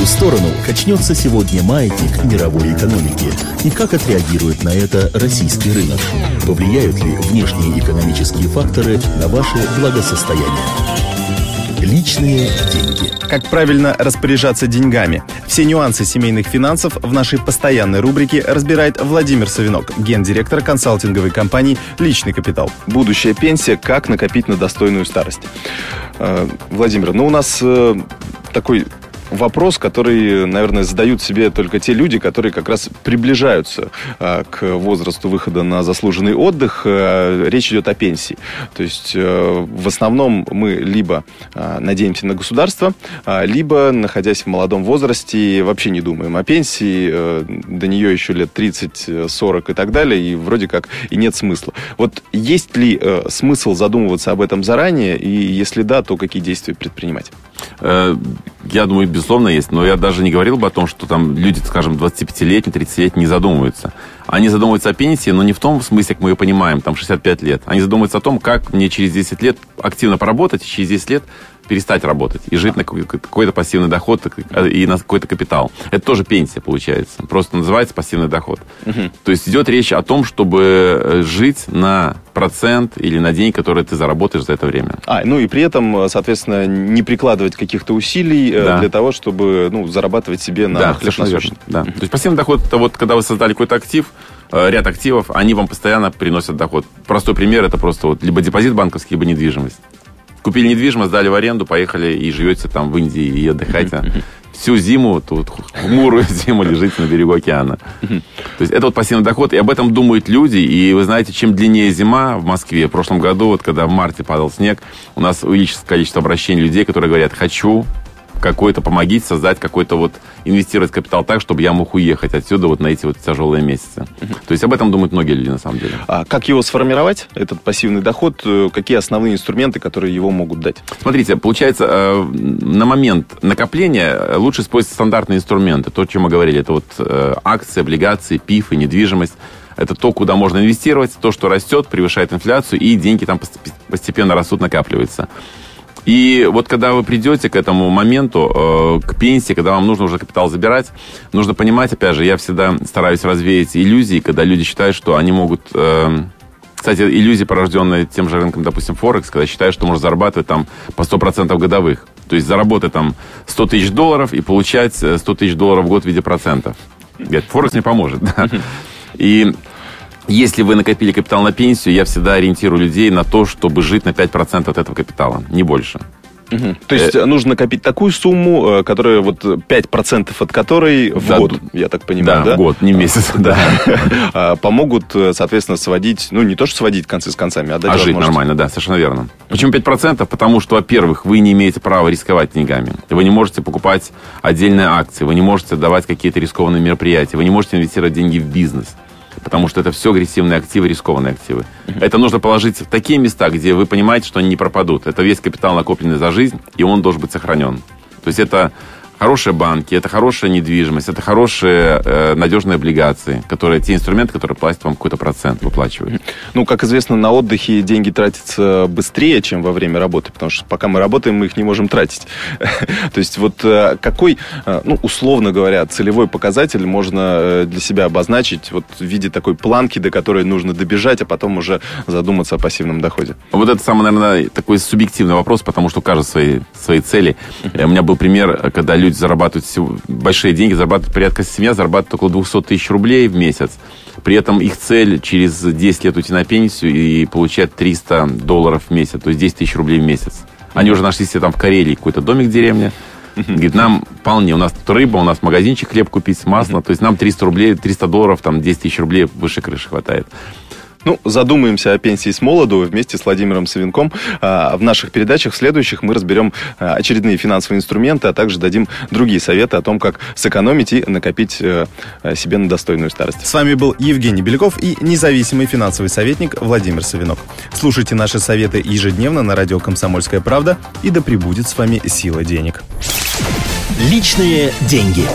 какую сторону качнется сегодня маятник мировой экономики и как отреагирует на это российский рынок? Повлияют ли внешние экономические факторы на ваше благосостояние? Личные деньги. Как правильно распоряжаться деньгами? Все нюансы семейных финансов в нашей постоянной рубрике разбирает Владимир Савинок, гендиректор консалтинговой компании «Личный капитал». Будущая пенсия. Как накопить на достойную старость? Э, Владимир, ну у нас э, такой вопрос, который, наверное, задают себе только те люди, которые как раз приближаются а, к возрасту выхода на заслуженный отдых. А, речь идет о пенсии. То есть а, в основном мы либо а, надеемся на государство, либо, находясь в молодом возрасте, вообще не думаем о пенсии. А, до нее еще лет 30-40 и так далее, и вроде как и нет смысла. Вот есть ли смысл задумываться об этом заранее, и если да, то какие действия предпринимать? Э, я думаю, безусловно, есть. Но я даже не говорил бы о том, что там люди, скажем, 25-летние, 30-летние не задумываются. Они задумываются о пенсии, но не в том смысле, как мы ее понимаем, там 65 лет. Они задумываются о том, как мне через 10 лет активно поработать, и через 10 лет перестать работать и жить на какой-то пассивный доход и на какой-то капитал. Это тоже пенсия получается. Просто называется пассивный доход. Угу. То есть идет речь о том, чтобы э, жить на процент или на день, который ты заработаешь за это время. А, ну и при этом, соответственно, не прикладывать каких-то усилий э, да. для того, чтобы ну, зарабатывать себе на да, хлеб насущный. Да. То есть пассивный доход, это вот когда вы создали какой-то актив, э, ряд активов, они вам постоянно приносят доход. Простой пример, это просто вот либо депозит банковский, либо недвижимость. Купили недвижимость, сдали в аренду, поехали и живете там в Индии и отдыхаете. Всю зиму, тут хмурую зиму лежите на берегу океана. То есть это вот пассивный доход, и об этом думают люди. И вы знаете, чем длиннее зима в Москве, в прошлом году, вот когда в марте падал снег, у нас увеличилось количество обращений людей, которые говорят, хочу какой-то помогите создать какой-то вот, инвестировать капитал так, чтобы я мог уехать отсюда вот на эти вот тяжелые месяцы. То есть об этом думают многие люди на самом деле. А как его сформировать, этот пассивный доход? Э, какие основные инструменты, которые его могут дать? Смотрите, получается, э, на момент накопления лучше использовать стандартные инструменты. То, о чем мы говорили, это вот э, акции, облигации, пифы, недвижимость. Это то, куда можно инвестировать, то, что растет, превышает инфляцию, и деньги там постепенно растут, накапливаются. И вот когда вы придете к этому моменту, э, к пенсии, когда вам нужно уже капитал забирать, нужно понимать, опять же, я всегда стараюсь развеять иллюзии, когда люди считают, что они могут... Э, кстати, иллюзии, порожденные тем же рынком, допустим, Форекс, когда считают, что можно зарабатывать там по 100% годовых. То есть заработать там 100 тысяч долларов и получать 100 э, тысяч долларов в год в виде процентов. Говорят, Форекс не поможет. Да? И если вы накопили капитал на пенсию, я всегда ориентирую людей на то, чтобы жить на 5% от этого капитала, не больше. Угу. То есть э, нужно накопить такую сумму, э, которая вот 5% от которой в да, год, я так понимаю, да? Да, в год, не месяц, да. А, помогут, э, соответственно, сводить, ну, не то, что сводить концы с концами, а дать А жить нормально, да, совершенно верно. Почему 5%? Потому что, во-первых, вы не имеете права рисковать деньгами. Вы не можете покупать отдельные акции, вы не можете давать какие-то рискованные мероприятия, вы не можете инвестировать деньги в бизнес потому что это все агрессивные активы, рискованные активы. Uh-huh. Это нужно положить в такие места, где вы понимаете, что они не пропадут. Это весь капитал, накопленный за жизнь, и он должен быть сохранен. То есть это хорошие банки, это хорошая недвижимость, это хорошие э, надежные облигации, которые те инструменты, которые платят вам какой-то процент, выплачивают. Ну, как известно, на отдыхе деньги тратятся быстрее, чем во время работы, потому что пока мы работаем, мы их не можем тратить. То есть вот э, какой, э, ну, условно говоря, целевой показатель можно э, для себя обозначить вот в виде такой планки, до которой нужно добежать, а потом уже задуматься о пассивном доходе? Вот это самый, наверное, такой субъективный вопрос, потому что у каждого свои, свои цели. У меня был пример, когда люди люди зарабатывают большие деньги, зарабатывают порядка, семья зарабатывает около 200 тысяч рублей в месяц. При этом их цель через 10 лет уйти на пенсию и получать 300 долларов в месяц, то есть 10 тысяч рублей в месяц. Они уже нашли себе там в Карелии какой-то домик в деревне. Говорит, нам вполне, у нас тут рыба, у нас магазинчик хлеб купить, масло, то есть нам 300 рублей, 300 долларов, там 10 тысяч рублей выше крыши хватает. Ну, задумаемся о пенсии с молоду вместе с Владимиром Савинком. А, в наших передачах следующих мы разберем а, очередные финансовые инструменты, а также дадим другие советы о том, как сэкономить и накопить э, себе на достойную старость. С вами был Евгений Беляков и независимый финансовый советник Владимир Савинок. Слушайте наши советы ежедневно на радио «Комсомольская правда» и да пребудет с вами сила денег. Личные деньги.